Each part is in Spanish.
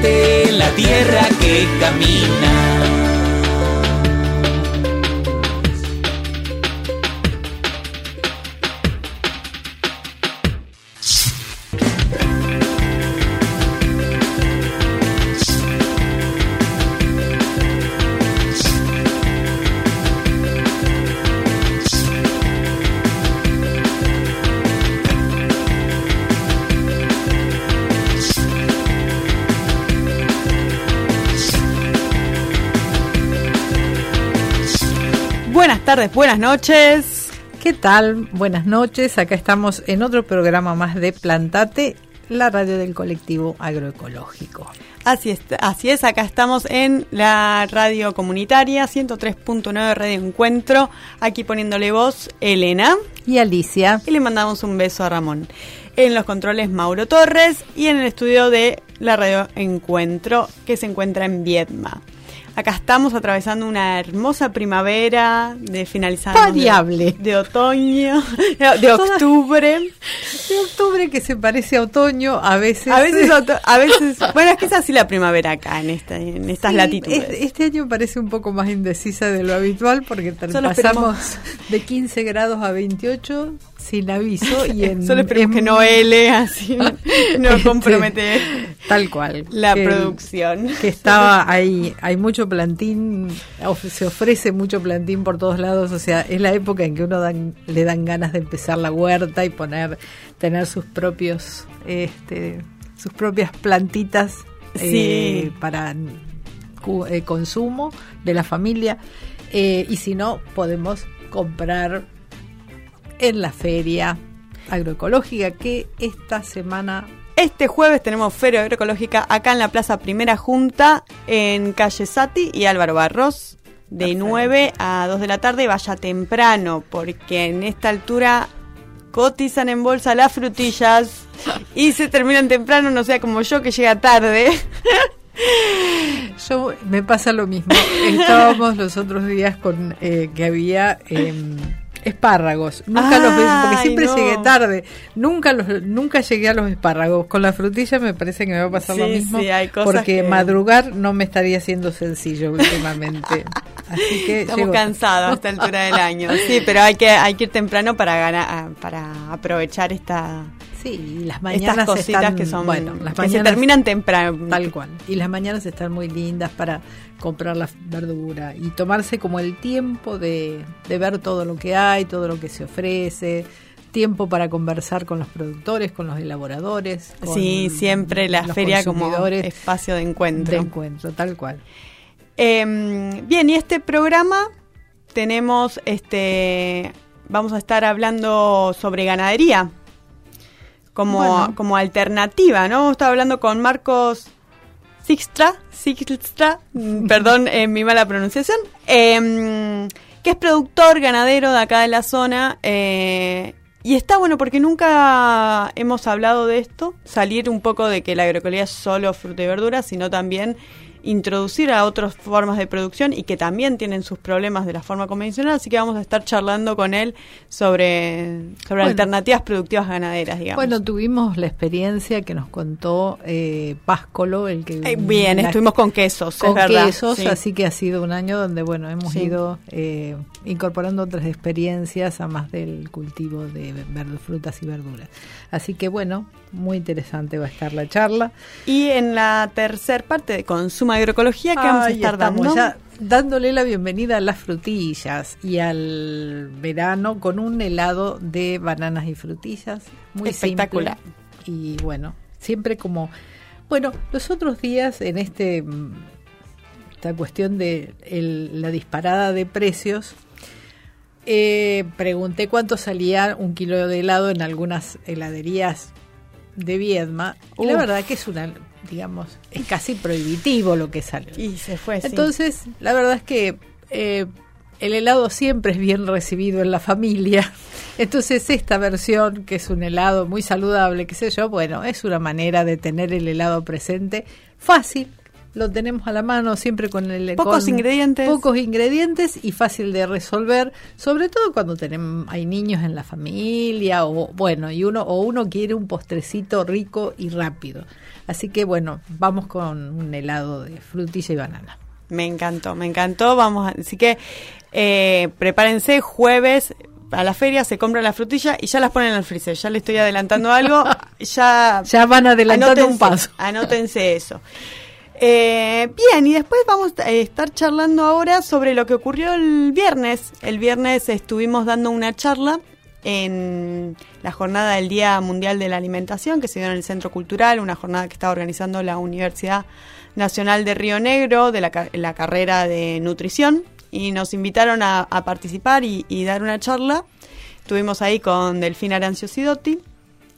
La tierra que camina. Tardes, buenas noches. ¿Qué tal? Buenas noches. Acá estamos en otro programa más de Plantate, la radio del colectivo agroecológico. Así es, así es, acá estamos en la radio comunitaria 103.9 Radio Encuentro, aquí poniéndole voz Elena Y Alicia. y le mandamos un beso a Ramón. En los controles Mauro Torres y en el estudio de la radio Encuentro que se encuentra en Viedma. Acá estamos atravesando una hermosa primavera de finalizando Variable. de, de otoño, de octubre. De octubre que se parece a otoño, a veces. A veces, a veces, bueno, es que es así la primavera acá en esta, en estas Sí, latitudes. Este, este año parece un poco más indecisa de lo habitual porque Solo pasamos de 15 grados a 28 sin aviso y en Solo esperemos en- que no hele, así no Este, compromete tal cual la que- producción. que estaba ahí, hay mucho plantín, of- se ofrece mucho plantín por todos lados, o sea, es la época en que uno dan, le dan ganas de empezar la huerta y poner, tener sus propios, este, sus propias plantitas eh, para eh, consumo de la familia, Eh, y si no, podemos comprar en la feria agroecológica que esta semana Este jueves tenemos Feria Agroecológica acá en la Plaza Primera Junta, en calle Sati y Álvaro Barros, de Perfecto. 9 a 2 de la tarde. Vaya temprano, porque en esta altura cotizan en bolsa las frutillas y se terminan temprano, no sea como yo que llega tarde. Yo me pasa lo mismo. Estábamos los otros días con eh, que había em, espárragos. Nunca los ves porque siempre no. llegué tarde. Nunca los nunca llegué a los espárragos. Con la frutilla me parece que me va a pasar lo mismo sí, hay cosas porque que- madrugar no me estaría siendo sencillo últimamente. Así que Estamos llego- cansados a esta altura del año. Sí, pero hay que hay que ir temprano para ganar para aprovechar esta Sí, y las mañanas estas cositas están, que son bueno, las que se mañanas- terminan temprano. Tal cual. Y las mañanas están muy lindas para comprar la verdura y tomarse como el tiempo de, de ver todo lo que hay, todo lo que se ofrece, tiempo para conversar con los productores, con los elaboradores. con Sí, siempre la feria como espacio de encuentro. de encuentro, tal cual. Eh, bien, y este programa tenemos, este, vamos a estar hablando sobre ganadería como, Bueno. como alternativa, ¿no? Vamos a estar hablando con Marcos Sixtra, Sixtra, perdón eh, mi mala pronunciación, eh, que es productor ganadero de acá de la zona. eh, y está bueno porque nunca hemos hablado de esto, salir un poco de que la agroecología es solo fruta y verdura, sino también introducir a otras formas de producción y que también tienen sus problemas de la forma convencional, así que vamos a estar charlando con él sobre, sobre Bueno. alternativas productivas ganaderas, digamos. Bueno, tuvimos la experiencia que nos contó eh, Páscolo, el que Eh, bien, la- estuvimos con quesos, con es verdad. quesos, sí. así que ha sido un año donde bueno hemos Sí. ido eh, incorporando otras experiencias a más del cultivo de verdes, frutas y verduras. Así que bueno, muy interesante va a estar la charla. Y en la tercer parte de Consumo Agroecología, que vamos a estar dando? ya dándole la bienvenida a las frutillas y al verano con un helado de bananas y frutillas muy Espectacular. simple. Y bueno, siempre como bueno, los otros días en este mm, esta cuestión de el- la disparada de precios eh, pregunté cuánto salía un kilo de helado en algunas heladerías de Viedma. Y la verdad que es una, digamos, es casi prohibitivo lo que sale. Y se fue, sí. Entonces, la verdad es que eh, el helado siempre es bien recibido en la familia. Entonces, esta versión, que es un helado muy saludable, qué sé yo, bueno, es una manera de tener el helado presente fácil. Lo tenemos a la mano siempre con el Pocos con ingredientes. Pocos ingredientes y fácil de resolver, sobre todo cuando tenemos hay niños en la familia o bueno, y uno o uno quiere un postrecito rico y rápido. Así que bueno, vamos con un helado de frutilla y banana. Me encantó, me encantó. Vamos, a- así que eh, prepárense jueves a la feria, se compra la frutilla y ya las ponen en el freezer. Ya le estoy adelantando algo. ya, Ya van adelantando un paso. Anótense eso. Eh, bien, y después vamos a estar charlando ahora sobre lo que ocurrió el viernes. El viernes estuvimos dando una charla en la jornada del Día Mundial de la Alimentación que se dio en el Centro Cultural, una jornada que estaba organizando la Universidad Nacional de Río Negro de la, la carrera de nutrición y nos invitaron a, participar y, dar una charla. Estuvimos ahí con Delfina Arancio Sidotti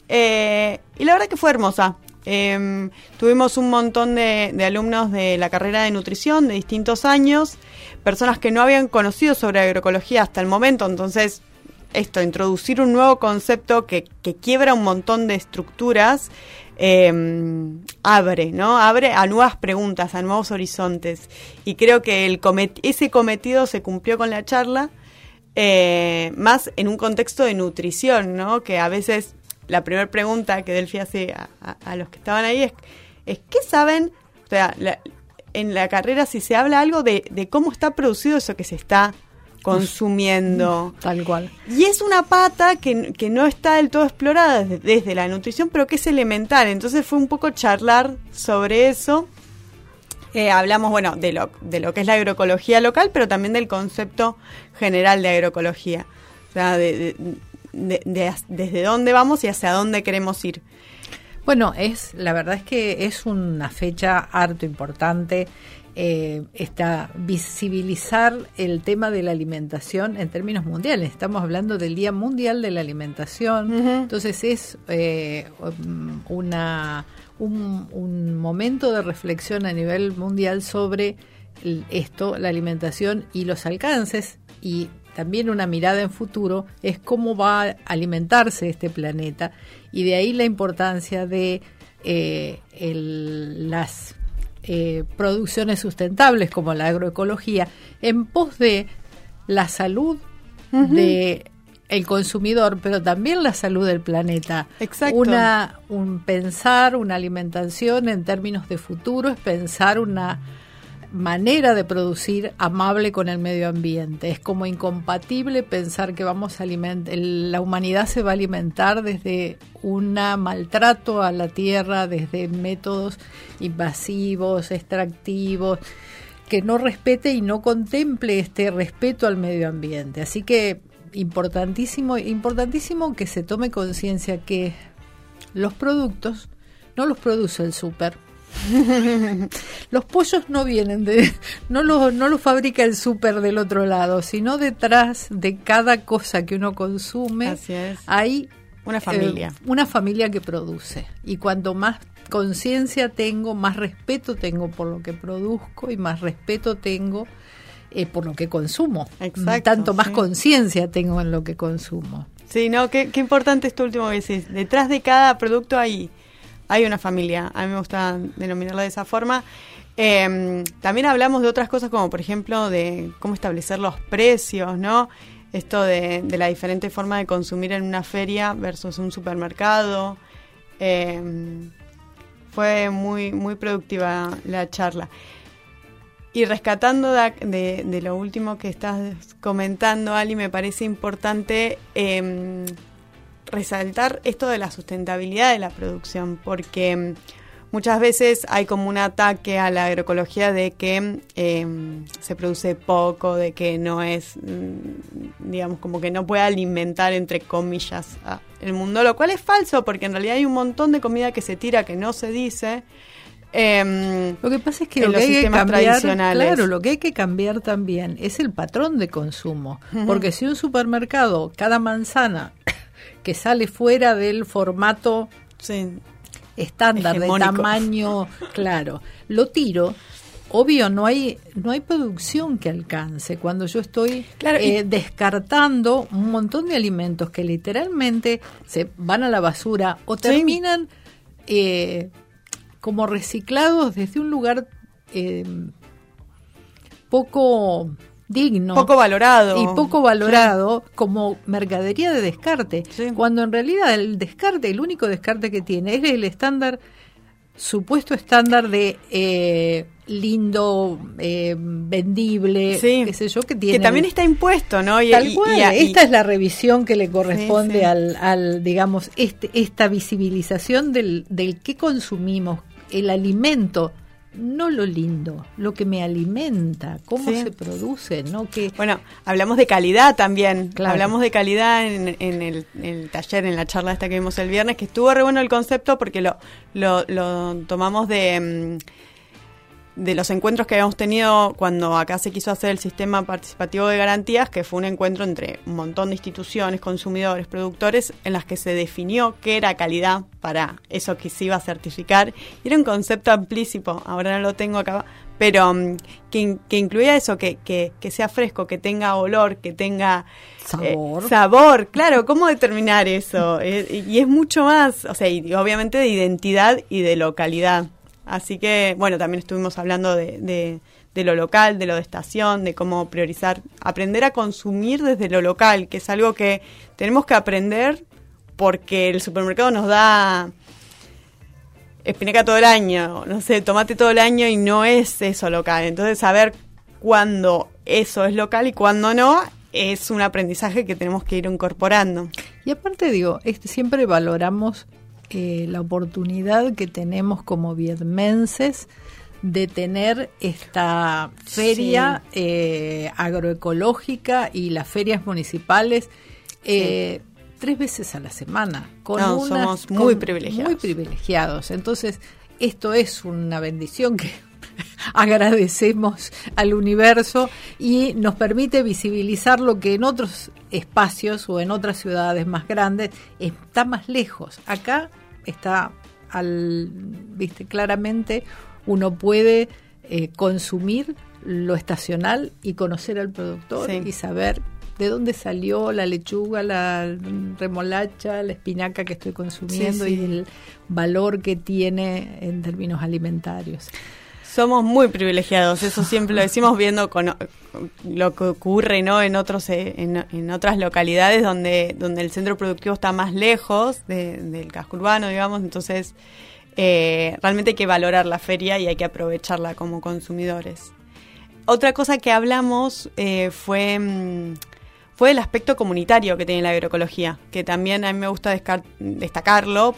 eh, y la verdad que fue hermosa. Eh, tuvimos un montón de, alumnos de la carrera de nutrición de distintos años, personas que no habían conocido sobre agroecología hasta el momento, entonces esto, introducir un nuevo concepto que, que quiebra un montón de estructuras, eh, abre, ¿no? Abre a nuevas preguntas, a nuevos horizontes. Y creo que ese cometido se cumplió con la charla, eh, más en un contexto de nutrición, ¿no? Que a veces la primera pregunta que Delphi hace a, a- a los que estaban ahí es, es ¿qué saben? O sea, la- en la carrera si se habla algo de, de cómo está producido eso que se está consumiendo. Tal cual. Y es una pata que, que no está del todo explorada desde, desde la nutrición, pero que es elemental. Entonces fue un poco charlar sobre eso. Eh, hablamos, bueno, de lo, de lo que es la agroecología local, pero también del concepto general de agroecología. O sea, de, de- de- de desde dónde vamos y hacia dónde queremos ir. Bueno, es la verdad es que es una fecha harto importante. Eh, está visibilizar el tema de la alimentación en términos mundiales. Estamos hablando del Día Mundial de la Alimentación. Entonces es eh, um, una un, un momento de reflexión a nivel mundial sobre esto, la alimentación y los alcances y también una mirada en futuro es cómo va a alimentarse este planeta y de ahí la importancia de eh, el- las eh, producciones sustentables como la agroecología en pos de la salud de el consumidor, pero también la salud del planeta. Exacto. Una, un pensar una alimentación en términos de futuro es pensar una manera de producir amable con el medio ambiente. Es como incompatible pensar que vamos a alimentar, la humanidad se va a alimentar desde un maltrato a la tierra, desde métodos invasivos, extractivos, que no respete y no contemple este respeto al medio ambiente. Así que importantísimo, importantísimo que se tome conciencia que los productos no los produce el súper. los pollos no vienen de, no los, no los fabrica el súper del otro lado, sino detrás de cada cosa que uno consume hay Una familia. eh, una familia que produce. Y cuanto más conciencia tengo, más respeto tengo por lo que produzco y más respeto tengo eh, por lo que consumo. Exacto, Tanto más sí. conciencia tengo en lo que consumo. Sí, no, qué, qué importante esto último que decís. Detrás de cada producto hay, hay una familia. A mí me gusta denominarlo de esa forma. Eh, también hablamos de otras cosas como, por ejemplo, de cómo establecer los precios, ¿no? Esto de, la diferente forma de consumir en una feria versus un supermercado. Eh, fue muy, muy productiva la charla. Y rescatando de, lo último que estás comentando, Ali, me parece importante eh, resaltar esto de la sustentabilidad de la producción, porque mm, muchas veces hay como un ataque a la agroecología de que eh, se produce poco, de que no es, mm, digamos, como que no puede alimentar, entre comillas, a el mundo, lo cual es falso, porque en realidad hay un montón de comida que se tira que no se dice em, Lo que pasa es que en lo que los hay que sistemas cambiar, tradicionales. claro, lo que hay que cambiar también es el patrón de consumo, porque si un supermercado cada manzana que sale fuera del formato sí, estándar de tamaño, claro, lo tiro. Obvio, no hay no hay producción que alcance. Cuando yo estoy Claro, eh, descartando un montón de alimentos que literalmente se van a la basura o Sí. terminan eh, como reciclados desde un lugar eh, poco digno poco valorado. y poco valorado como mercadería de descarte, Sí. cuando en realidad el descarte, el único descarte que tiene es el estándar, supuesto estándar de eh, lindo, eh, vendible, Sí. qué sé yo, que tiene. que también está impuesto, ¿no? Y, Tal y- cual, y- esta es la revisión que le corresponde. Al, al, digamos, este, esta visibilización del, del que consumimos, el alimento, no lo lindo, lo que me alimenta, cómo Sí. se produce, ¿no? Que, Bueno, hablamos de calidad también. Claro. Hablamos de calidad en, en el, en el taller, en la charla esta que vimos el viernes, que estuvo re bueno el concepto porque lo, lo, lo tomamos de, mm, de los encuentros que habíamos tenido cuando acá se quiso hacer el sistema participativo de garantías, que fue un encuentro entre un montón de instituciones, consumidores, productores, en las que se definió qué era calidad para eso que se iba a certificar. Y era un concepto amplísimo, ahora no lo tengo acá, pero mm, que, que incluía eso, que, que, que sea fresco, que tenga olor, que tenga eh, Sabor. sabor, claro, ¿cómo determinar eso? Eh, y es mucho más, o sea, y obviamente de identidad y de localidad. Así que, bueno, también estuvimos hablando de, de, de lo local, de lo de estación, de cómo priorizar, aprender a consumir desde lo local, que es algo que tenemos que aprender porque el supermercado nos da espinaca todo el año, no sé, tomate todo el año y no es eso local. Entonces, saber cuándo eso es local y cuándo no es un aprendizaje que tenemos que ir incorporando. Y aparte digo, este, siempre valoramos eh, la oportunidad que tenemos como vietmenses de tener esta feria eh, agroecológica y las ferias municipales eh, tres veces a la semana. Con No, unas- somos muy con- privilegiados. Muy privilegiados. Entonces, esto es una bendición que agradecemos al universo y nos permite visibilizar lo que en otros espacios o en otras ciudades más grandes está más lejos. Acá está al viste claramente uno puede eh, consumir lo estacional y conocer al productor Sí. y saber de dónde salió la lechuga, la remolacha, la espinaca que estoy consumiendo Sí, sí. y el valor que tiene en términos alimentarios. Somos muy privilegiados, eso siempre lo decimos viendo con lo que ocurre ¿no? en otros eh, en, en otras localidades donde donde el centro productivo está más lejos de- del casco urbano, digamos, entonces eh, realmente hay que valorar la feria y hay que aprovecharla como consumidores. Otra cosa que hablamos eh, fue mm, fue el aspecto comunitario que tiene la agroecología, que también a mí me gusta destacarlo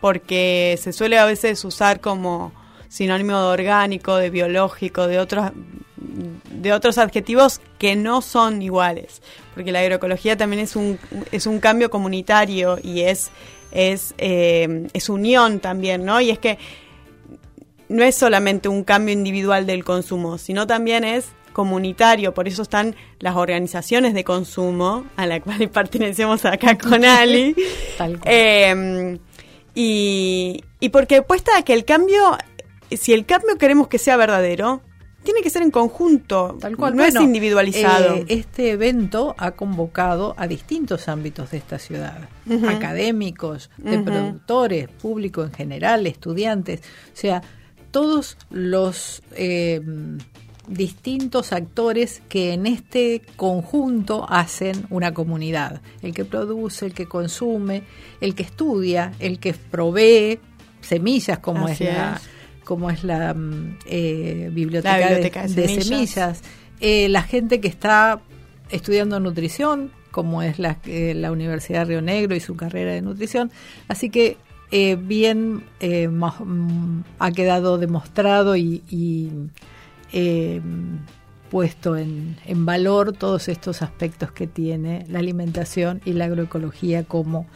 porque se suele a veces usar como sinónimo de orgánico, de biológico, de otros de otros adjetivos que no son iguales, porque la agroecología también es un es un cambio comunitario y es es eh, es unión también, ¿no? Y es que no es solamente un cambio individual del consumo, sino también es comunitario, por eso están las organizaciones de consumo, a la cual pertenecemos acá con Ali. Tal cual. Eh, y, y porque apuesta a que el cambio, si el cambio queremos que sea verdadero, tiene que ser en conjunto, Tal cual. no Bueno, es individualizado. eh, este evento ha convocado a distintos ámbitos de esta ciudad, académicos, de productores, público en general, estudiantes, o sea, todos los eh, distintos actores que en este conjunto hacen una comunidad. El que produce, el que consume, el que estudia, el que provee semillas como Así es la es. Como es la mm, eh, biblioteca, La biblioteca de, de de semillas. Eh, la gente que está estudiando nutrición, como es la, eh, la Universidad de Río Negro y su carrera de nutrición. Así que bien eh, ma- mm, ha quedado demostrado y, y, eh, puesto en, en valor todos estos aspectos que tiene la alimentación y la agroecología como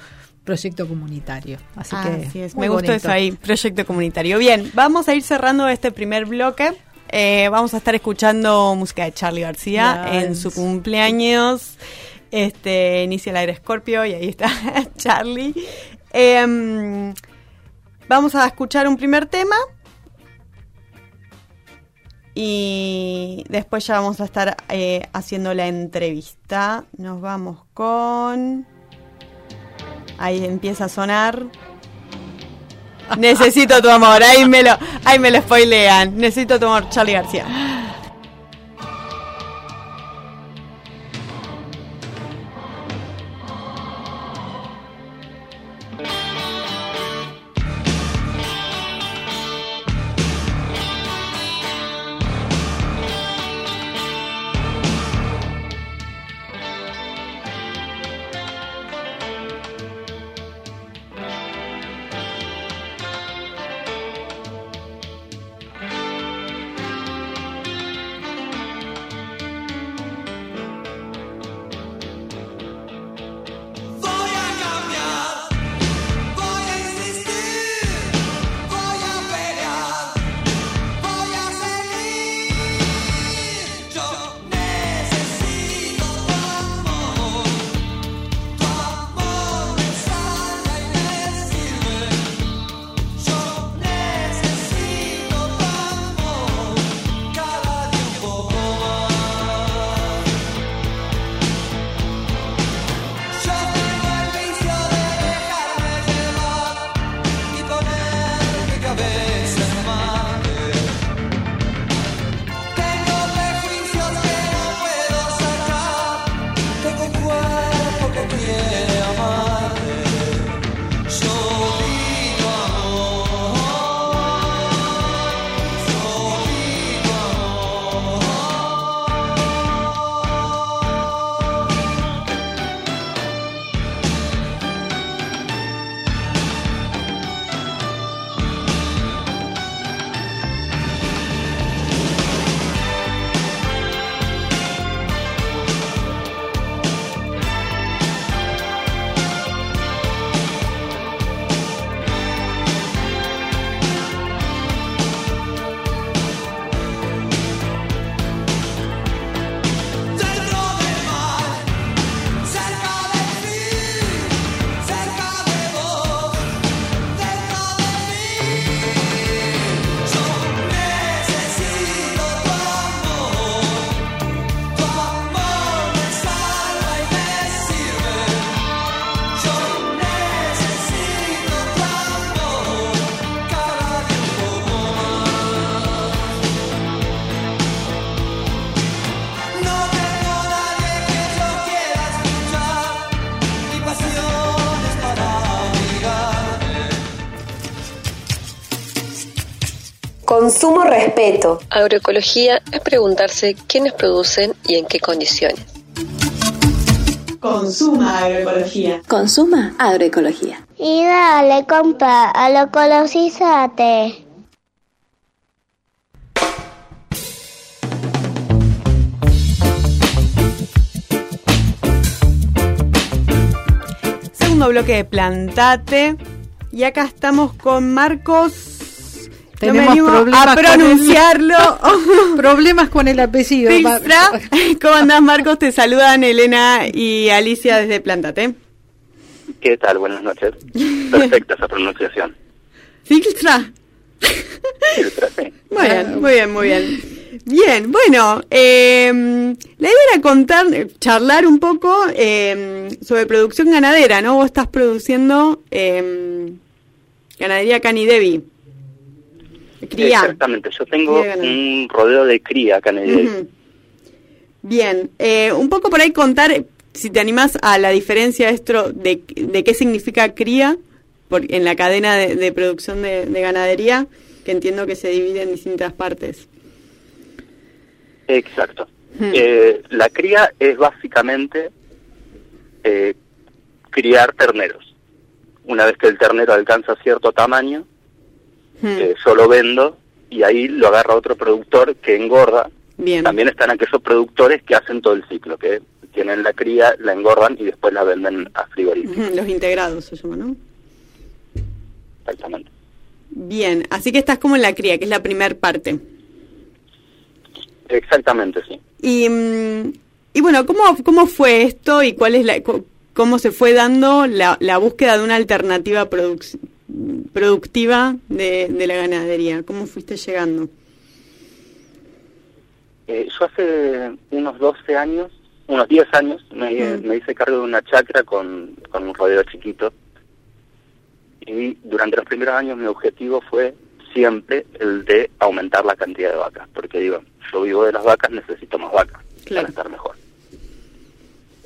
proyecto comunitario. Así que es, me gustó bonito. eso ahí, proyecto comunitario. Bien, vamos a ir cerrando este primer bloque. Eh, vamos a estar escuchando música de Charlie García en su cumpleaños. Este inicia el aire Scorpio y ahí está Charlie. Em, vamos a escuchar un primer tema y después ya vamos a estar eh, haciendo la entrevista. Nos vamos con. Ahí empieza a sonar. Necesito tu amor, ahí me lo, ahí me lo spoilean. Necesito tu amor, Charlie García. Agroecología es preguntarse quiénes producen y en qué condiciones. Consuma agroecología. Consuma agroecología. Y dale, compa, a lo colosízate. Segundo bloque de Plantate. Y acá estamos con Marcos. No me Tenemos animo problemas a con pronunciarlo. Problemas con el apellido. ¿Cómo andás, Marcos? Te saludan Elena y Alicia desde Plantate. ¿Qué tal? Buenas noches. Perfecta esa pronunciación. Filstra. Filtra, sí. Muy bien, muy bien, muy bien. Bien, bueno, eh, la idea era contar, eh, charlar un poco eh, sobre producción ganadera, ¿no? Vos estás produciendo eh, ganadería Canidevi. Cría. Exactamente. Yo tengo un rodeo de cría acá en el. Bien, eh, un poco por ahí contar, si te animás a la diferencia esto de, de qué significa cría por, en la cadena de, de producción de, de ganadería, que entiendo que se divide en distintas partes. Exacto. Hmm. Eh, la cría es básicamente eh, criar terneros. Una vez que el ternero alcanza cierto tamaño, Hmm. eh, yo lo vendo y ahí lo agarra otro productor que engorda. Bien. También están aquellos productores que hacen todo el ciclo, que tienen la cría, la engordan y después la venden a frigoríficos. Ujú, Los integrados se llama, ¿no? Exactamente. Bien, así que estás como en la cría, que es la primer parte. Exactamente, sí. Y, mm, y bueno, ¿cómo, ¿cómo fue esto y cuál es la, cómo se fue dando la, la búsqueda de una alternativa produc- productiva de, de la ganadería? ¿Cómo fuiste llegando? Eh, yo hace unos 12 años, unos 10 años, me, Mm. me hice cargo de una chacra con, con un rodeo chiquito. Y durante los primeros años mi objetivo fue siempre el de aumentar la cantidad de vacas. Porque digo, yo vivo de las vacas, necesito más vacas Claro. para estar mejor.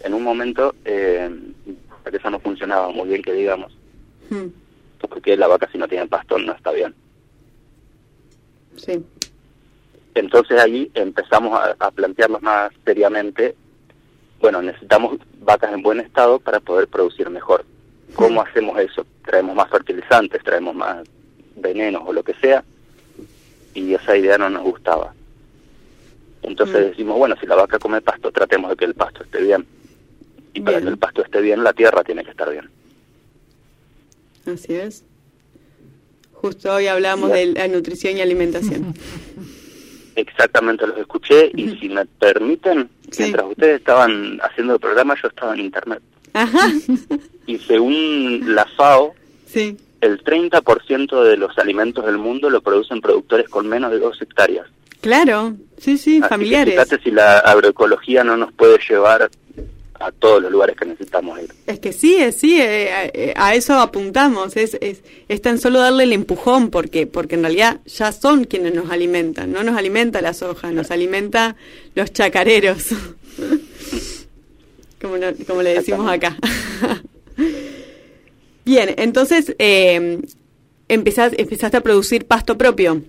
En un momento, eh, eso no funcionaba muy bien, que digamos, porque la vaca si no tiene pastón no está bien. Sí. Entonces ahí empezamos a, a plantearnos más seriamente, bueno, necesitamos vacas en buen estado para poder producir mejor. ¿Cómo hacemos eso? Traemos más fertilizantes, traemos más venenos o lo que sea, y esa idea no nos gustaba. Entonces Mm. decimos, bueno, si la vaca come pasto, tratemos de que el pasto esté bien. Y para que el pasto esté bien, la tierra tiene que estar bien. Así es. Justo hoy hablamos de la nutrición y alimentación. Exactamente los escuché y si me permiten, mientras ustedes estaban haciendo el programa, yo estaba en internet. Ajá. Y según la FAO, Sí. el 30% de los alimentos del mundo lo producen productores con menos de dos hectáreas. Claro, sí, sí, Así familiares. fíjate si la agroecología no nos puede llevar a todos los lugares que necesitamos ir. Es que sí, es, sí, eh, a, eh, a eso apuntamos. Es, es, es tan solo darle el empujón, porque porque en realidad ya son quienes nos alimentan. No nos alimenta la soja, nos alimenta los chacareros. como, no- como le decimos acá. Bien, entonces eh, empezás- empezaste a producir pasto propio.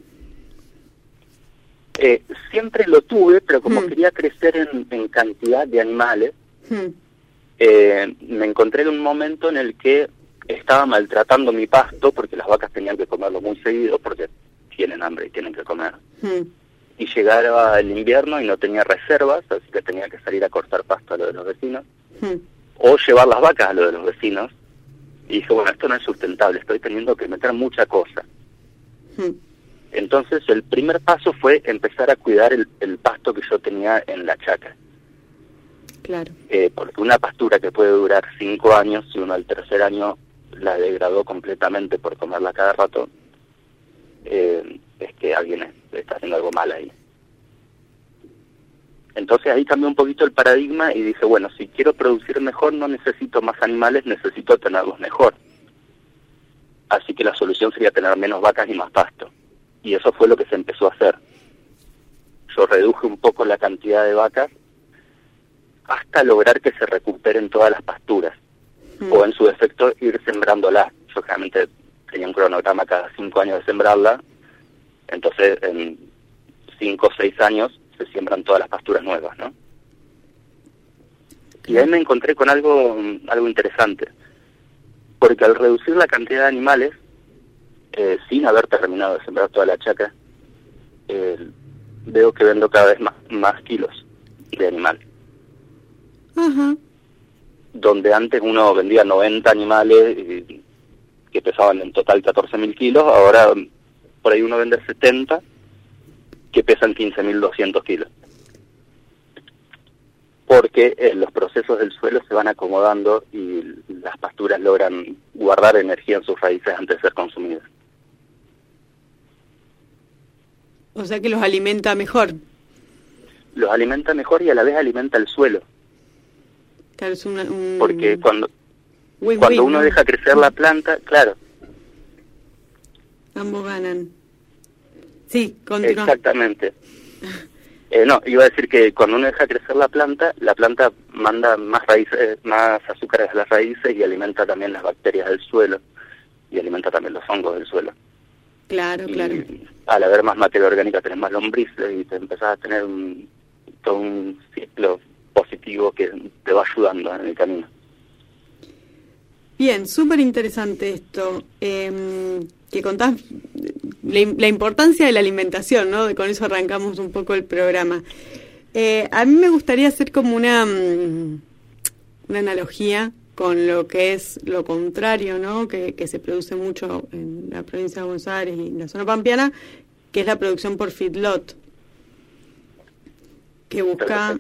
Eh, siempre lo tuve, pero como Hmm. quería crecer en, en cantidad de animales, Eh, me encontré en un momento en el que estaba maltratando mi pasto porque las vacas tenían que comerlo muy seguido porque tienen hambre y tienen que comer. Y llegaba el invierno y no tenía reservas, así que tenía que salir a cortar pasto a lo de los vecinos o llevar las vacas a lo de los vecinos. Y dije, bueno, esto no es sustentable, estoy teniendo que meter mucha cosa. Entonces el primer paso fue empezar a cuidar el, el pasto que yo tenía en la chacra. Claro. Eh, porque una pastura que puede durar cinco años, si uno al tercer año la degradó completamente por comerla cada rato, eh, es que alguien es- está haciendo algo mal ahí. Entonces ahí cambió un poquito el paradigma y dije, bueno, si quiero producir mejor no necesito más animales, necesito tenerlos mejor. Así que la solución sería tener menos vacas y más pasto. Y eso fue lo que se empezó a hacer. Yo reduje un poco la cantidad de vacas hasta lograr que se recuperen todas las pasturas. O en su defecto ir sembrándolas. Yo generalmente tenía un cronograma cada cinco años de sembrarla, entonces en cinco o seis años se siembran todas las pasturas nuevas, ¿no? Y ahí me encontré con algo, algo interesante, porque al reducir la cantidad de animales, eh, sin haber terminado de sembrar toda la chacra, eh, veo que vendo cada vez más, más kilos de animal Donde antes uno vendía 90 animales y- que pesaban en total 14.000 kilos, ahora mm, por ahí uno vende 70 que pesan 15.200 kilos. Porque eh, los procesos del suelo se van acomodando y las pasturas logran guardar energía en sus raíces antes de ser consumidas. O sea que los alimenta mejor. Los alimenta mejor y a la vez alimenta el suelo, Claro, es una- un porque cuando, cuando uno ¿no? deja crecer la planta, claro, Ambos ganan. Sí, continúa. Exactamente. Eh, no, iba a decir que cuando uno deja crecer la planta, la planta manda más raíces, más azúcares a las raíces y alimenta también las bacterias del suelo y alimenta también los hongos del suelo. Claro, Y claro. al haber más materia orgánica tenés más lombrices y te empezás a tener un, todo un ciclo positivo que te va ayudando en el camino. Bien, súper interesante esto. eh, que contás la, la importancia de la alimentación, ¿no? Con eso arrancamos un poco el programa. Eh, a mí me gustaría hacer como una, mm, una analogía con lo que es lo contrario, ¿no? Que, que se produce mucho en la provincia de Buenos Aires y en la zona pampeana, que es la producción por feedlot, que busca,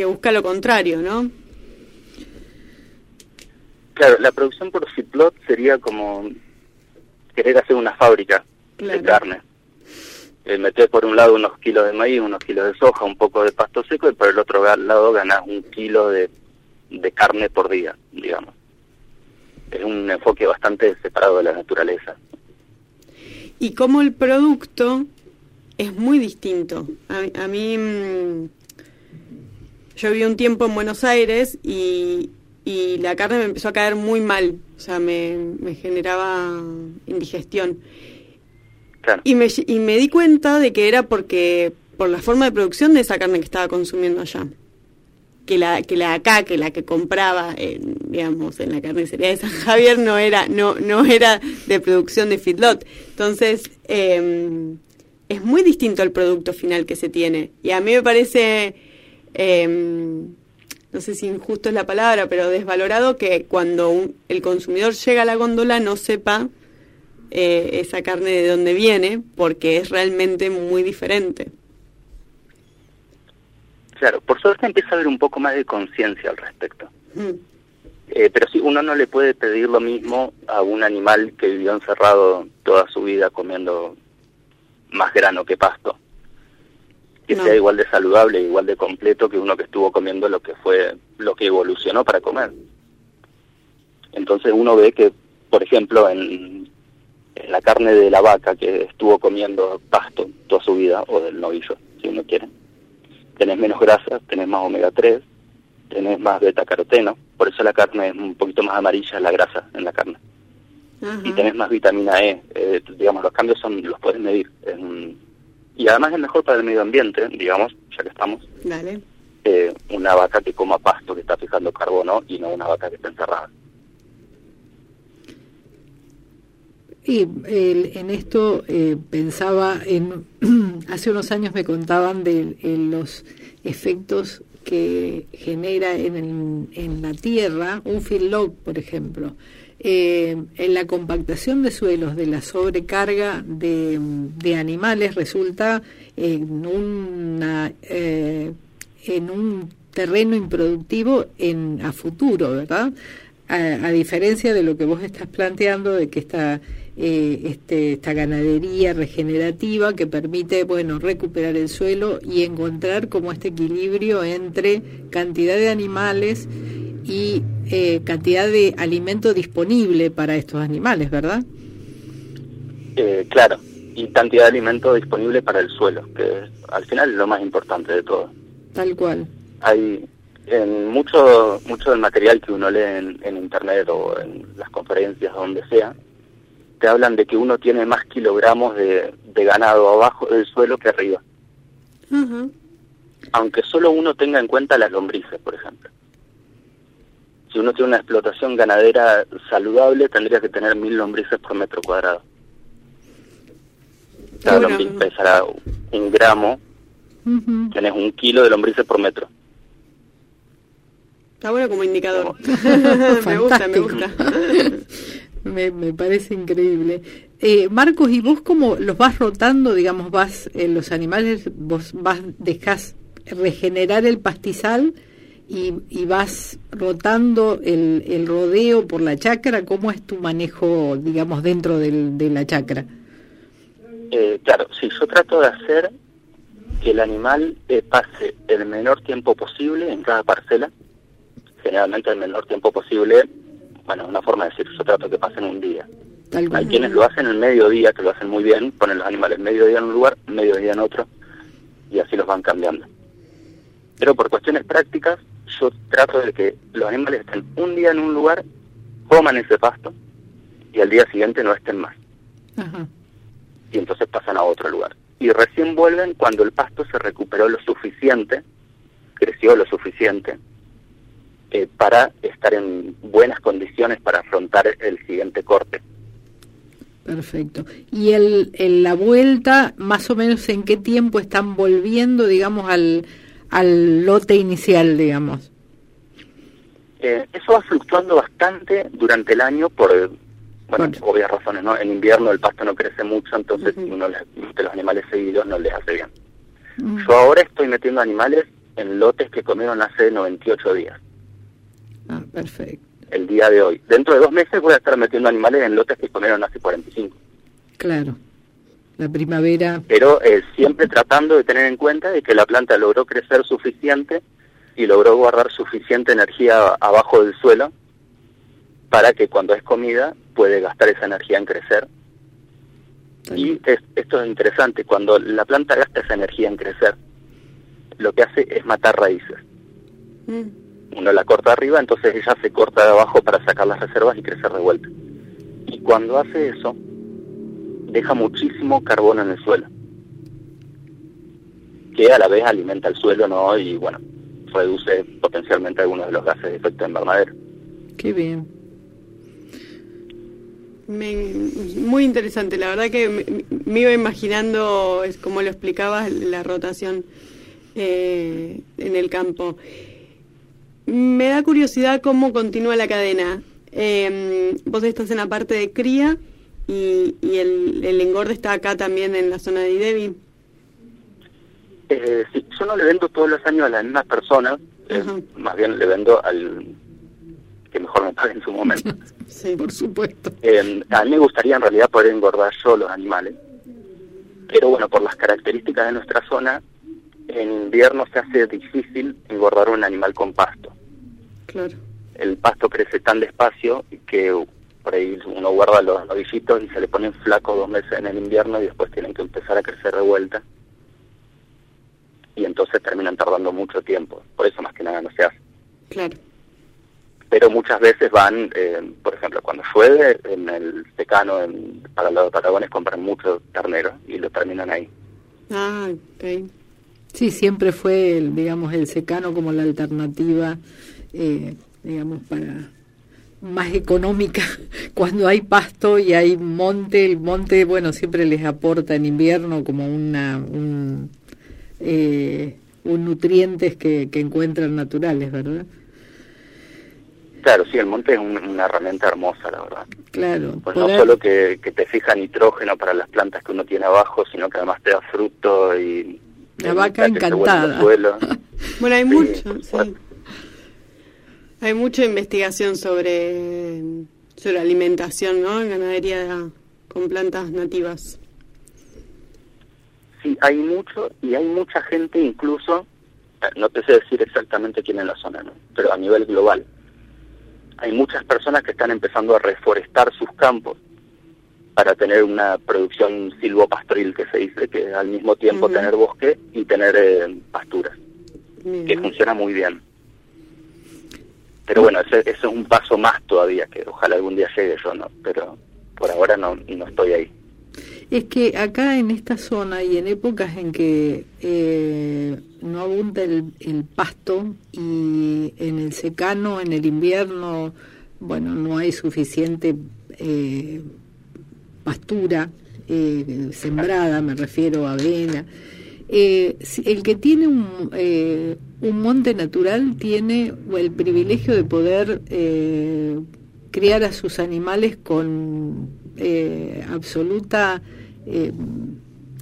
que busca lo contrario, ¿no? Claro, la producción por feedlot sería como querer hacer una fábrica de carne. Eh, meter por un lado unos kilos de maíz, unos kilos de soja, un poco de pasto seco y por el otro lado ganas un kilo de, de carne por día, digamos. Es un enfoque bastante separado de la naturaleza. y cómo el producto es muy distinto. A, a mí, mm, yo viví un tiempo en Buenos Aires y, y la carne me empezó a caer muy mal, o sea, me, me generaba indigestión. Y, me, y me di cuenta de que era porque por la forma de producción de esa carne que estaba consumiendo allá. Que la, que la de acá, que la que compraba, en, digamos, en la carnicería de San Javier no era, no, no era de producción de feedlot. Entonces, eh, es muy distinto el producto final que se tiene. Y a mí me parece, eh, no sé si injusto es la palabra, pero desvalorado que cuando un- el consumidor llega a la góndola no sepa eh, esa carne de dónde viene, porque es realmente muy diferente. Claro, por suerte empieza a haber un poco más de conciencia al respecto. Mm. Eh, pero sí, uno no le puede pedir lo mismo a un animal que vivió encerrado toda su vida comiendo más grano que pasto. Que No. sea igual de saludable, igual de completo que uno que estuvo comiendo lo que fue, lo que evolucionó para comer. Entonces uno ve que, por ejemplo, en, en la carne de la vaca que estuvo comiendo pasto toda su vida, o del novillo, si uno quiere, tenés menos grasa, tenés más omega 3, tenés más beta caroteno, por eso la carne es un poquito más amarilla, la grasa en la carne. Y tenés más vitamina E, eh, digamos, los cambios son los puedes medir. es un- y además es mejor para el medio ambiente, digamos, ya que estamos, Dale. eh, una vaca que coma pasto, que está fijando carbono, y no una vaca que está encerrada. Y el- en esto eh, pensaba en hace unos años me contaban de eh, los efectos que genera en, el- en la tierra un feedlot, por ejemplo, Eh, en la compactación de suelos de la sobrecarga de, animales resulta en una eh, en un terreno improductivo en a futuro, ¿verdad? A, a diferencia de lo que vos estás planteando de que esta eh, este, esta ganadería regenerativa que permite bueno recuperar el suelo y encontrar como este equilibrio entre cantidad de animales y eh, cantidad de alimento disponible para estos animales, ¿verdad? Eh, claro, y cantidad de alimento disponible para el suelo, que es, al final es lo más importante de todo. Tal cual. Hay en mucho mucho del material que uno lee en, en internet o en las conferencias o donde sea, te hablan de que uno tiene más kilogramos de, de ganado abajo del suelo que arriba, aunque solo uno tenga en cuenta las lombrices, por ejemplo. Si uno tiene una explotación ganadera saludable, tendría que tener mil lombrices por metro cuadrado. Cada Bueno. lombriz pesará un gramo, tenés un kilo de lombrices por metro. Está bueno como indicador. me gusta, me gusta. Me, me parece increíble. Eh, Marcos, ¿y vos cómo los vas rotando, digamos, vas, eh, los animales, vos vas, dejás regenerar el pastizal y, y vas rotando el, el rodeo por la chacra? ¿Cómo es tu manejo, digamos, dentro del, de la chacra? Eh, claro, sí, yo trato de hacer que el animal eh, pase el menor tiempo posible en cada parcela, generalmente el menor tiempo posible, bueno, una forma de decir, yo trato que pasen un día. Hay quienes lo hacen el mediodía, que lo hacen muy bien, ponen los animales mediodía en un lugar, mediodía en otro, y así los van cambiando. Pero por cuestiones prácticas, yo trato de que los animales estén un día en un lugar, coman ese pasto, y al día siguiente no estén más Ajá. y entonces pasan a otro lugar. Y recién vuelven cuando el pasto se recuperó lo suficiente, creció lo suficiente, eh, para estar en buenas condiciones para afrontar el siguiente corte. Perfecto. ¿Y el, el- la vuelta, más o menos en qué tiempo están volviendo, digamos, al, al lote inicial, digamos. Eh, eso va fluctuando bastante durante el año por, eh, bueno, obvias razones, ¿no? En invierno el pasto no crece mucho, entonces si uno les mete los animales seguidos no les hace bien. Yo ahora estoy metiendo animales en lotes que comieron hace 98 días, Ah, perfecto. el día de hoy. Dentro de dos meses voy a estar metiendo animales en lotes que comieron hace 45. Claro. La primavera. Pero eh, siempre tratando de tener en cuenta de que la planta logró crecer suficiente y logró guardar suficiente energía abajo del suelo para que cuando es comida puede gastar esa energía en crecer. Y es- esto es interesante, cuando la planta gasta esa energía en crecer, lo que hace es matar raíces. Uno la corta arriba, entonces ella se corta de abajo para sacar las reservas y crecer de vuelta. Y cuando hace eso, deja muchísimo carbono en el suelo, que a la vez alimenta el suelo, ¿no? Y bueno, reduce potencialmente algunos de los gases de efecto invernadero. Qué bien. Me- muy interesante, la verdad que me, me iba imaginando, es como lo explicabas, la rotación eh, en el campo. Me da curiosidad cómo continúa la cadena. Eh, vos estás en la parte de cría y, y el, el engorde está acá también en la zona de Idevi. Eh, sí, yo no le vendo todos los años a las mismas personas, eh, más bien le vendo al que mejor me pague en su momento. Sí, por supuesto. Eh, a mí me gustaría en realidad poder engordar yo los animales, pero bueno, por las características de nuestra zona, en invierno se hace difícil engordar un animal con pasto. Claro. El pasto crece tan despacio que por ahí uno guarda los novillitos y se le ponen flacos dos meses en el invierno y después tienen que empezar a crecer de vuelta. Y entonces terminan tardando mucho tiempo. Por eso más que nada no se hace. Claro. pero muchas veces van, eh, por ejemplo, cuando llueve, en el secano, en, para los Patagones compran mucho ternero y lo terminan ahí. Ah, ok. Sí, siempre fue, el, digamos, el secano como la alternativa, eh, digamos, para más económica. Cuando hay pasto y hay monte, el monte, bueno, siempre les aporta en invierno como una, un, eh, un nutrientes que, que encuentran naturales, ¿verdad? Claro, sí, el monte es un- una herramienta hermosa, la verdad. Claro. Pues no solo que, que te fija nitrógeno para las plantas que uno tiene abajo, sino que además te da fruto y... La vaca encantada. suelo. Bueno, hay Sí, mucho, sí. Hay mucha investigación sobre, sobre alimentación, ¿no? En ganadería con plantas nativas. Sí, hay mucho y hay mucha gente incluso, eh, no te sé decir exactamente quién en la zona, ¿no? pero a nivel global. Hay muchas personas que están empezando a reforestar sus campos para tener una producción silvopastoril que se dice, que al mismo tiempo tener bosque y tener eh, pasturas, que funciona muy bien. Pero bueno, ese, ese es un paso más todavía, que ojalá algún día llegue yo, ¿no? Pero por ahora no, no estoy ahí. Es que acá en esta zona y en épocas en que eh, no abunda el, el pasto y en el secano, en el invierno, bueno, no hay suficiente eh, pastura eh, sembrada, me refiero a avena. Eh, el que tiene un, eh, un monte natural tiene el privilegio de poder eh, criar a sus animales con absoluta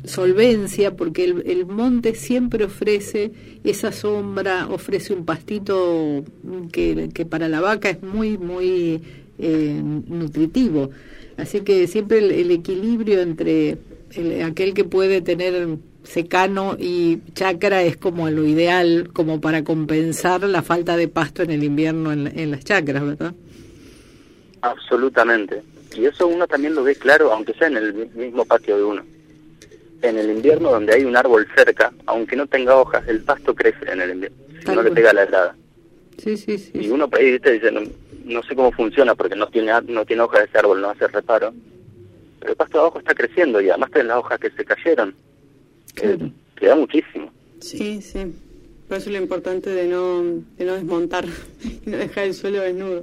solvencia, porque el, monte siempre ofrece esa sombra, ofrece un pastito que, para la vaca es muy, muy nutritivo. Así que siempre el, el equilibrio entre el- aquel que puede tener secano y chacra es como lo ideal, como para compensar la falta de pasto en el invierno en, en las chacras, ¿verdad? Absolutamente. Y eso uno también lo ve claro, aunque sea en el mi- mismo patio de uno. En el invierno donde hay un árbol cerca, aunque no tenga hojas, el pasto crece en el invierno, si no le pega la helada. Sí, sí, sí. Y uno ahí ¿viste? dice, no, no sé cómo funciona porque no tiene no tiene hojas ese árbol, no hace reparo. Pero el pasto de abajo está creciendo y además tiene las hojas que se cayeron. Eh, queda muchísimo. Sí, sí. Por eso lo importante de no, de no desmontar y no dejar el suelo desnudo.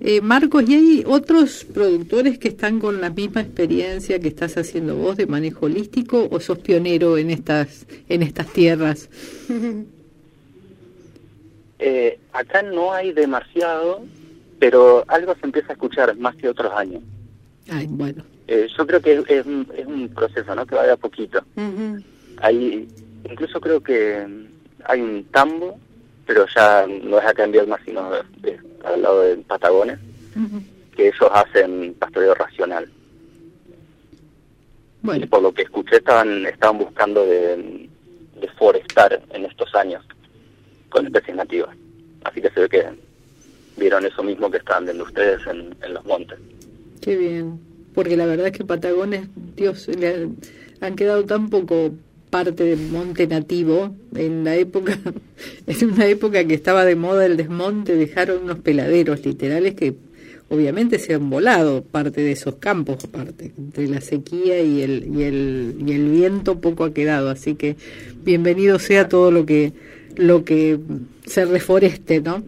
Eh, Marcos, ¿y hay otros productores que están con la misma experiencia que estás haciendo vos de manejo holístico o sos pionero en estas, en estas tierras? Eh, acá no hay demasiado, pero algo se empieza a escuchar más que otros años. Ay, bueno. Eh, yo creo que es, es un, es un proceso, ¿no? Que va de a poquito. Hay, incluso creo que hay un tambo, pero ya no es acá en Viedma, sino es- al lado de Patagones, que ellos hacen pastoreo racional. Bueno. Y por lo que escuché estaban estaban buscando de, de forestar en estos años con especies nativas. Así que se ve que vieron eso mismo que estaban viendo ustedes en, en los montes. Qué bien. Porque la verdad es que Patagones, Dios, le han, quedado tan poco parte del monte nativo en la época, en una época que estaba de moda el desmonte, dejaron unos peladeros literales que obviamente se han volado parte de esos campos, aparte, entre la sequía y el, y el, y el viento poco ha quedado, así que bienvenido sea todo lo que, lo que se reforeste, ¿no?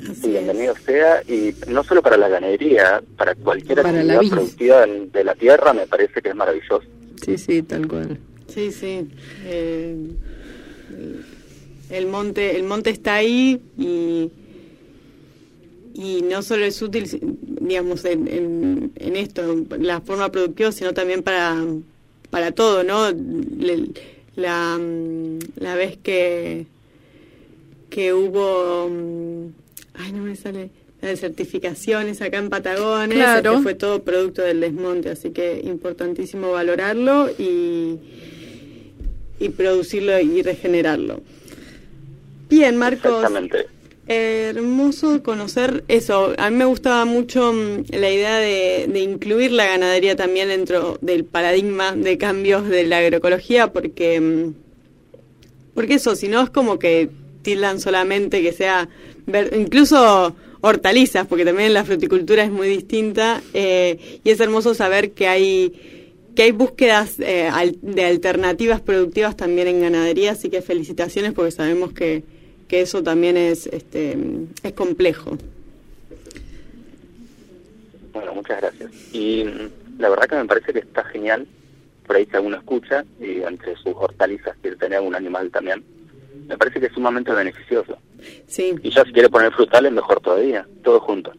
Y bienvenido sea, y no solo para la ganadería, para cualquier Para la actividad vid. productiva en- de la tierra me parece que es maravilloso. Sí, sí, tal cual. Sí, sí. Eh, el monte, el monte está ahí y y no solo es útil, digamos, en, en, en esto, en la forma productiva, sino también para para todo, ¿no? Le- La, la vez que que hubo ay no me sale las de certificaciones acá en Patagones Claro. este fue todo producto del desmonte así que importantísimo valorarlo y y producirlo y regenerarlo bien Marcos Exactamente. Hermoso conocer eso. A mí me gustaba mucho mm, la idea de, de incluir la ganadería también dentro del paradigma de cambios de la agroecología, porque, mm, porque eso, si no es como que tildan solamente que sea, ver- incluso hortalizas, porque también la fruticultura es muy distinta, eh, y es hermoso saber que hay que hay búsquedas eh, de alternativas productivas también en ganadería, así que felicitaciones porque sabemos que, que eso también es, este, es complejo. Bueno, muchas gracias. Y mm, la verdad que me parece que está genial, por ahí si alguno escucha, y entre sus hortalizas quiere tener un animal también, me parece que es sumamente beneficioso. Sí. Y ya si quiere poner frutales, mejor todavía, todo junto.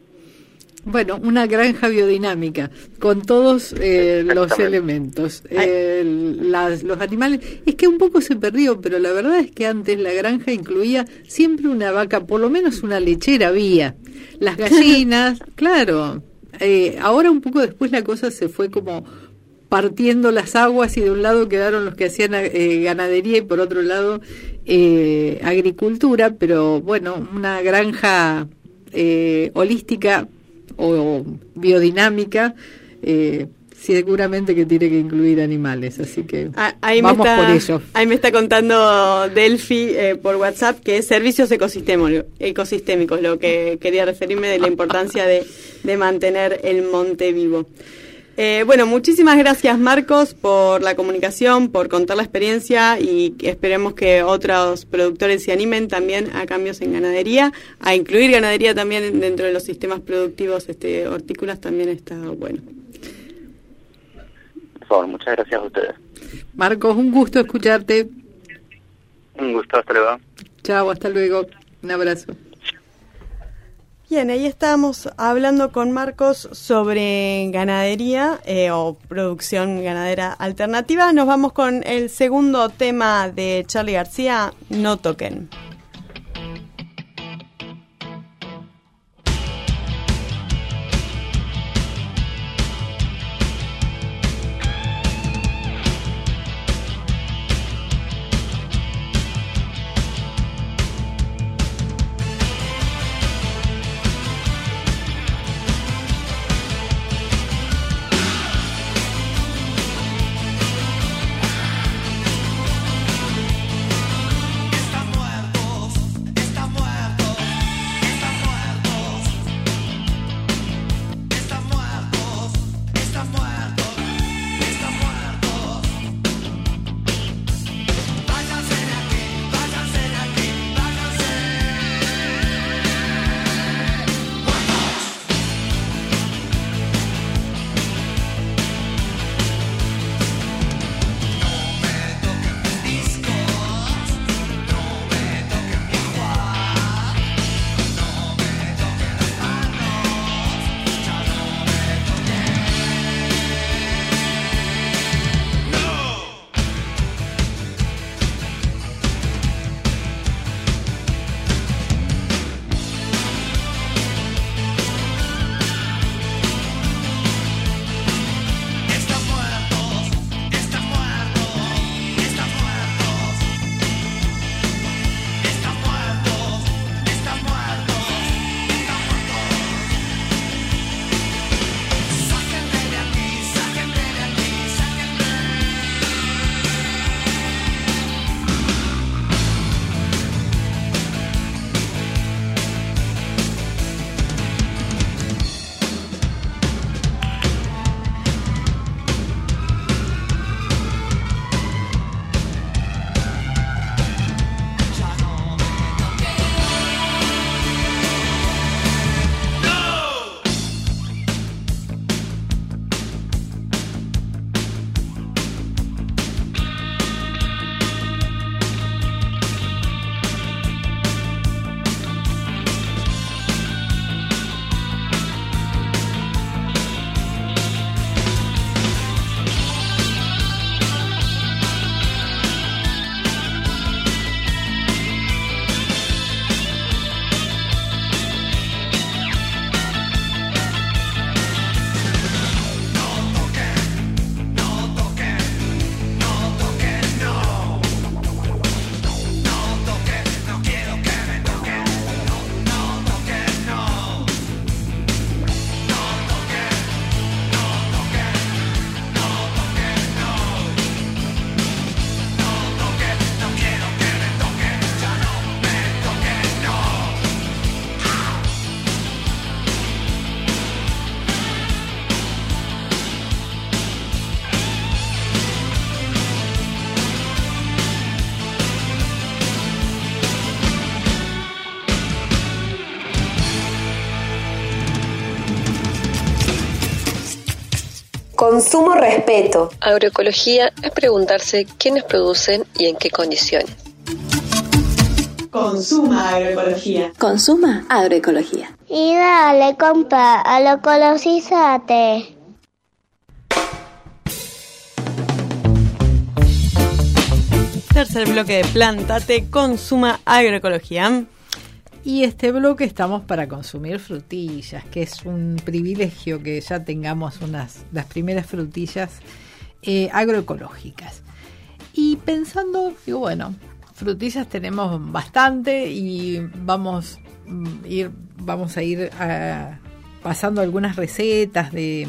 Bueno, una granja biodinámica con todos eh, los elementos. Eh, las- los animales. Es que un poco se perdió, pero la verdad es que antes la granja incluía siempre una vaca, por lo menos una lechera había. Las gallinas, claro. Eh, ahora un poco después la cosa se fue como partiendo las aguas y de un lado quedaron los que hacían eh, ganadería y por otro lado eh, agricultura, pero bueno, una granja eh, holística o biodinámica eh, seguramente que tiene que incluir animales, así que Ah, Ahí vamos me está, por ello. Ahí me está contando Delphi eh, por WhatsApp que es servicios ecosistémicos, lo que quería referirme de la importancia de, de mantener el monte vivo. Eh, bueno, muchísimas gracias Marcos por la comunicación, por contar la experiencia y esperemos que otros productores se animen también a cambios en ganadería, a incluir ganadería también dentro de los sistemas productivos este, hortícolas también está bueno. Por favor, muchas gracias a ustedes. Marcos, un gusto escucharte. Un gusto, hasta luego. Chao, hasta luego. Un abrazo. Bien, ahí estábamos hablando con Marcos sobre ganadería eh, o producción ganadera alternativa. Nos vamos con el segundo tema de Charlie García, No Toquen. Consumo respeto. Agroecología es preguntarse quiénes producen y en qué condiciones. Consuma agroecología. Consuma agroecología. Y dale, compa, a lo ecologízate. Tercer bloque de Plantate Consuma Agroecología. Y este bloque estamos para consumir frutillas, que es un privilegio que ya tengamos unas las primeras frutillas eh, agroecológicas. Y pensando, digo, bueno, frutillas tenemos bastante y vamos mm, ir vamos a ir ah, pasando algunas recetas de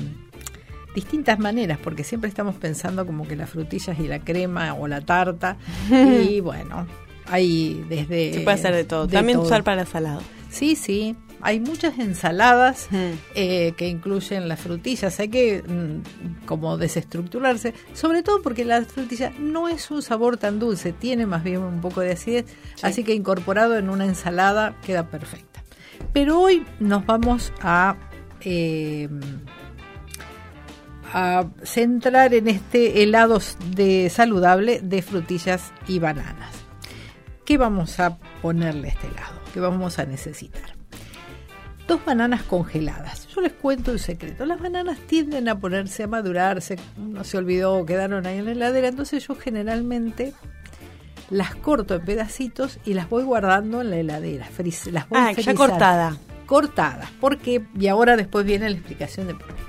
distintas maneras, porque siempre estamos pensando como que las frutillas y la crema o la tarta y bueno, hay desde... Se puede hacer de todo. de También todo. usar para salado. Sí, sí. Hay muchas ensaladas eh, que incluyen las frutillas. Hay que mm, como desestructurarse, sobre todo porque la frutilla no es un sabor tan dulce, tiene más bien un poco de acidez, así que incorporado en una ensalada queda perfecta. Pero hoy nos vamos a eh, a centrar en este helado de saludable de frutillas y bananas. ¿Qué vamos a ponerle a este helado? ¿Qué vamos a necesitar? Dos bananas congeladas. Yo les cuento un secreto. Las bananas tienden a ponerse a madurarse, no se olvidó, quedaron ahí en la heladera. Entonces yo generalmente las corto en pedacitos y las voy guardando en la heladera. fris- Las voy Ah, ya frizando. cortada. Cortadas. Porque, y ahora después viene la explicación de por qué.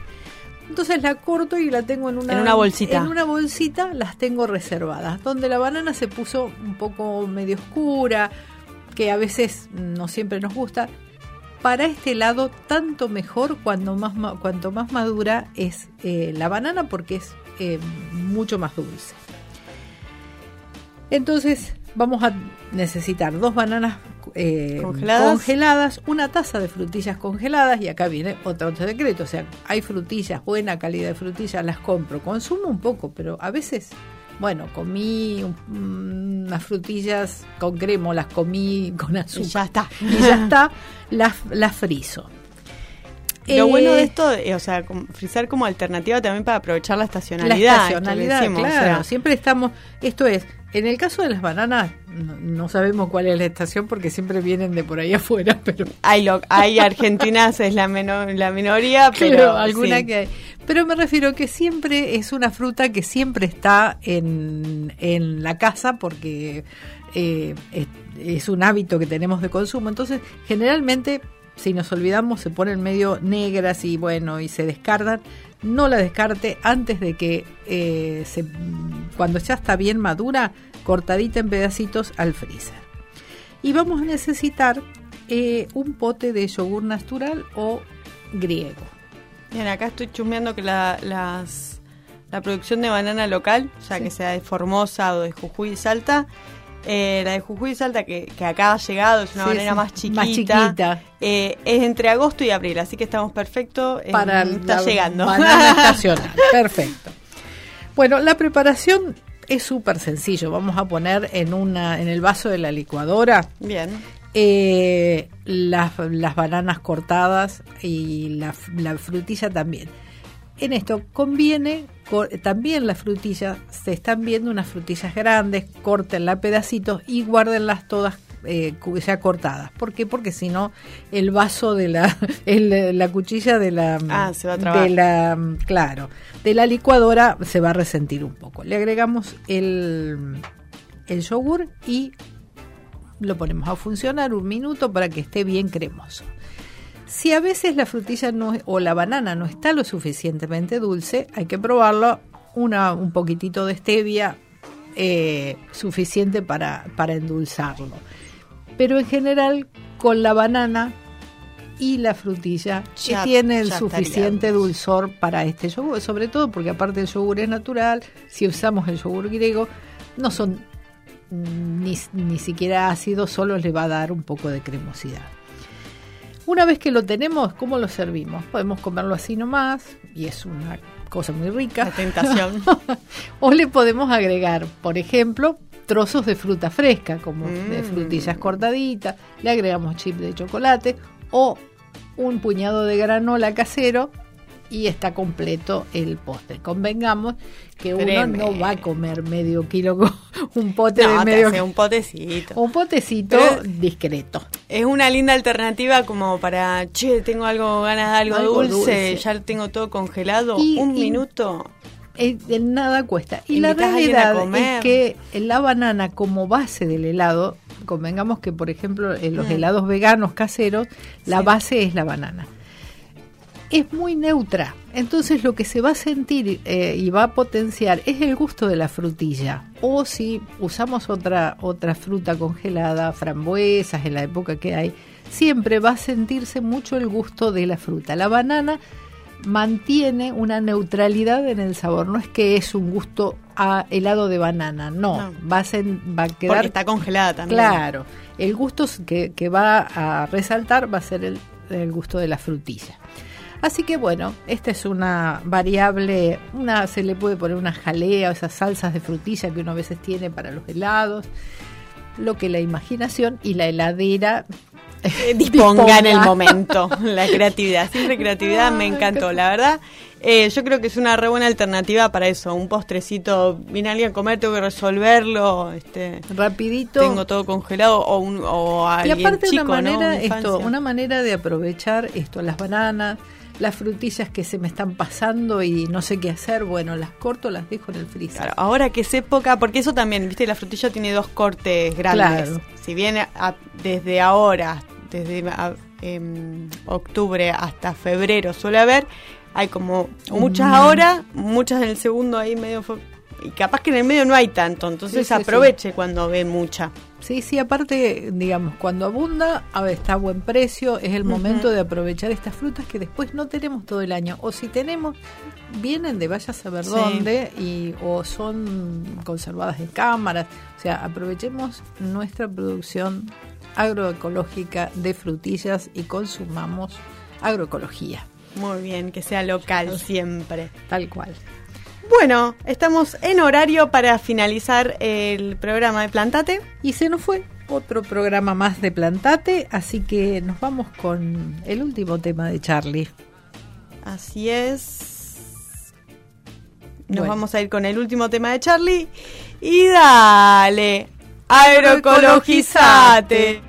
Entonces la corto y la tengo en una, En una bolsita. En una bolsita las tengo reservadas, donde la banana se puso un poco medio oscura, que a veces no siempre nos gusta. Para este helado, tanto mejor cuando más, cuanto más madura es eh, la banana, porque es eh, mucho más dulce. Entonces vamos a necesitar dos bananas eh, Congeladas. congeladas, una taza de frutillas congeladas y acá viene otro secreto, o sea, hay frutillas, buena calidad de frutillas, las compro, consumo un poco, pero a veces, bueno, comí un- unas frutillas con crema, las comí con azúcar. Y ya está. Y ya está, las, las frizo. Lo Eh, bueno de esto, eh, o sea, frizar como alternativa también para aprovechar la la estacionalidad. que estacionalidad, decimos, o claro. sea, siempre estamos. Esto es, en el caso de las bananas, no, no sabemos cuál es la estación porque siempre vienen de por ahí afuera, pero. hay, lo- hay argentinas, es la, menor, la minoría, pero Claro, alguna sí. que hay. Pero me refiero que siempre es una fruta que siempre está en, en la casa porque eh, es, es un hábito que tenemos de consumo. Entonces, generalmente, si nos olvidamos, se ponen medio negras y bueno, y se descartan. No la descarte antes de que eh, se, cuando ya está bien madura, cortadita en pedacitos al freezer. Y vamos a necesitar eh, un pote de yogur natural o griego. Bien, acá estoy chusmeando que la, las, la producción de banana local, ya Sí. que sea de Formosa o de Jujuy y Salta, eh, la de Jujuy y Salta que, que acá ha llegado, es una Sí, sí, más chiquita, más chiquita. eh, es entre agosto y abril, así que estamos perfectos, eh, para está la llegando. banana estacional. Perfecto. Bueno, la preparación es súper sencillo. Vamos a poner en una en el vaso de la licuadora Bien, eh, las, las bananas cortadas y la, la frutilla también. En esto conviene, co- también las frutillas, se están viendo unas frutillas grandes, córtenlas a pedacitos y guárdenlas todas eh, ya cortadas. ¿Por qué? Porque si no, el vaso de la, el- la cuchilla de la, Ah, se va a trabar. de la, claro, de la licuadora se va a resentir un poco. Le agregamos el, el yogur y lo ponemos a funcionar un minuto para que esté bien cremoso. Si a veces la frutilla no, o la banana no está lo suficientemente dulce, hay que probarlo una, un poquitito de stevia eh, suficiente para, para endulzarlo. Pero en general con la banana y la frutilla que Ya- tiene el suficiente dulzor para este yogur, sobre todo porque aparte el yogur es natural, si usamos el yogur griego no son ni, ni siquiera ácido, solo le va a dar un poco de cremosidad. Una vez que lo tenemos, ¿cómo lo servimos? Podemos comerlo así nomás y es una cosa muy rica. la tentación. o le podemos agregar, por ejemplo, trozos de fruta fresca, como de Mm. frutillas cortaditas, le agregamos chip de chocolate o un puñado de granola casero y está completo el postre. Convengamos que uno no va a comer medio kilo con un pote No, de te medio hace un potecito. un potecito Pero- discreto. Es una linda alternativa como para, che, tengo algo ganas de algo, Algo dulce, dulce. ya tengo todo congelado, Y- un y- minuto. Eh, nada cuesta. Y la realidad es que la banana como base del helado, convengamos que por ejemplo en los Mm. helados veganos caseros, la Sí. base es la banana. Es muy neutra, entonces lo que se va a sentir eh, y va a potenciar es el gusto de la frutilla. O si usamos otra otra fruta congelada, frambuesas en la época que hay, siempre va a sentirse mucho el gusto de la fruta. La banana mantiene una neutralidad en el sabor. No es que es un gusto a helado de banana, no. No. Va, a ser- va a quedar. Porque está congelada también. Claro. El gusto que, que va a resaltar va a ser el, el gusto de la frutilla. Así que bueno, esta es una variable, una se le puede poner una jalea o esas salsas de frutilla que uno a veces tiene para los helados, lo que la imaginación y la heladera Eh, disponga en el momento. La creatividad, siempre creatividad, me encantó, la verdad. Eh, yo creo que es una re buena alternativa para eso, un postrecito, viene alguien a comer, tengo que resolverlo, este, Rapidito. tengo todo congelado o, un, o Y alguien aparte chico, una manera, esto, una manera de aprovechar esto, las bananas, las frutillas que se me están pasando y no sé qué hacer, bueno, las corto, las dejo en el freezer. Claro, ahora que es época, porque eso también, viste, la frutilla tiene dos cortes grandes. Claro. Si bien a- desde ahora, desde a- em, octubre hasta febrero suele haber, hay como muchas Mm. ahora, muchas en el segundo ahí medio... Y capaz que en el medio no hay tanto, entonces Sí, sí, aproveche cuando ve mucha. Sí, sí, aparte, digamos, cuando abunda, está a buen precio, es el momento de aprovechar estas frutas que después no tenemos todo el año. O si tenemos, vienen de vaya a saber Sí. dónde, y, o son conservadas en cámaras. O sea, aprovechemos nuestra producción agroecológica de frutillas y consumamos agroecología. Muy bien, que sea local siempre. Tal cual. Bueno, estamos en horario para finalizar el programa de Plantate. Y se nos fue otro programa más de Plantate, así que nos vamos con el último tema de Charlie. Así es. Nos Bueno. vamos a ir con el último tema de Charlie. Y dale, agroecologizate.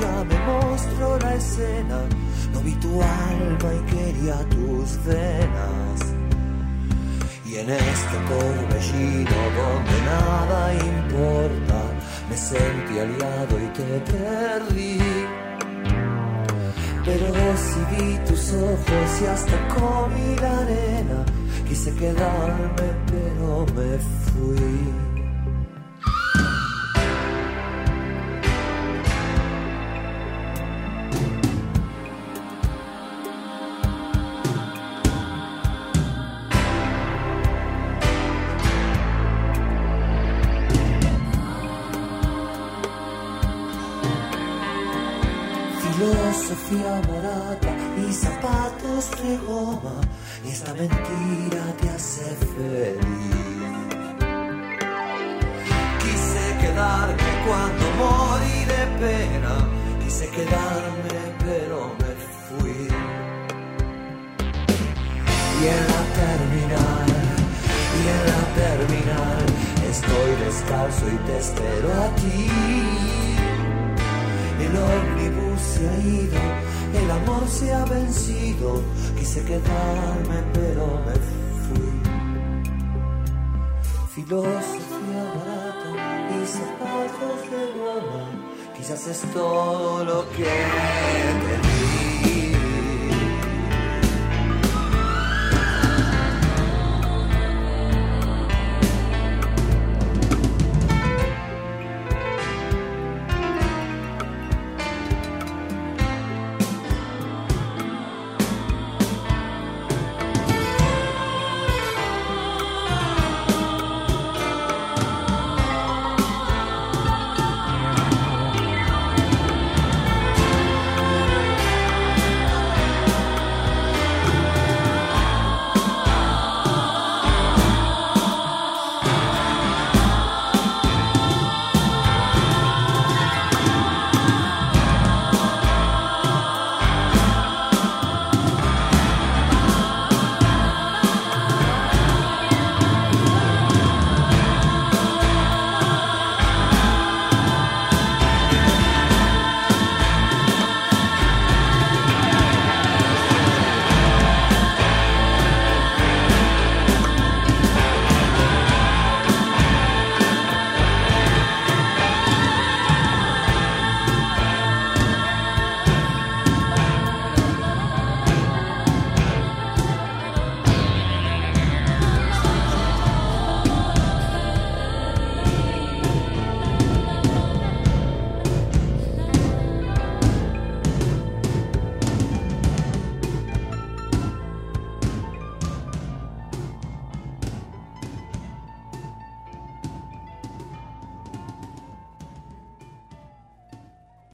Ya me mostró la escena, no vi tu alma y quería tus venas. Y en este torbellino donde nada importa, me sentí aliado y te perdí. Pero vi tus ojos y hasta comí la arena, quise quedarme pero me fui. Barata y zapatos de goma, y esta mentira te hace feliz. Quise quedarme cuando morí de pena, quise quedarme pero me fui. Y en la terminal, y en la terminal, estoy descalzo y te espero a ti. El ómnibus se ha ido, el amor se ha vencido. Quise quedarme, pero me fui. Filosofía barata y zapatos de goma, quizás es todo lo que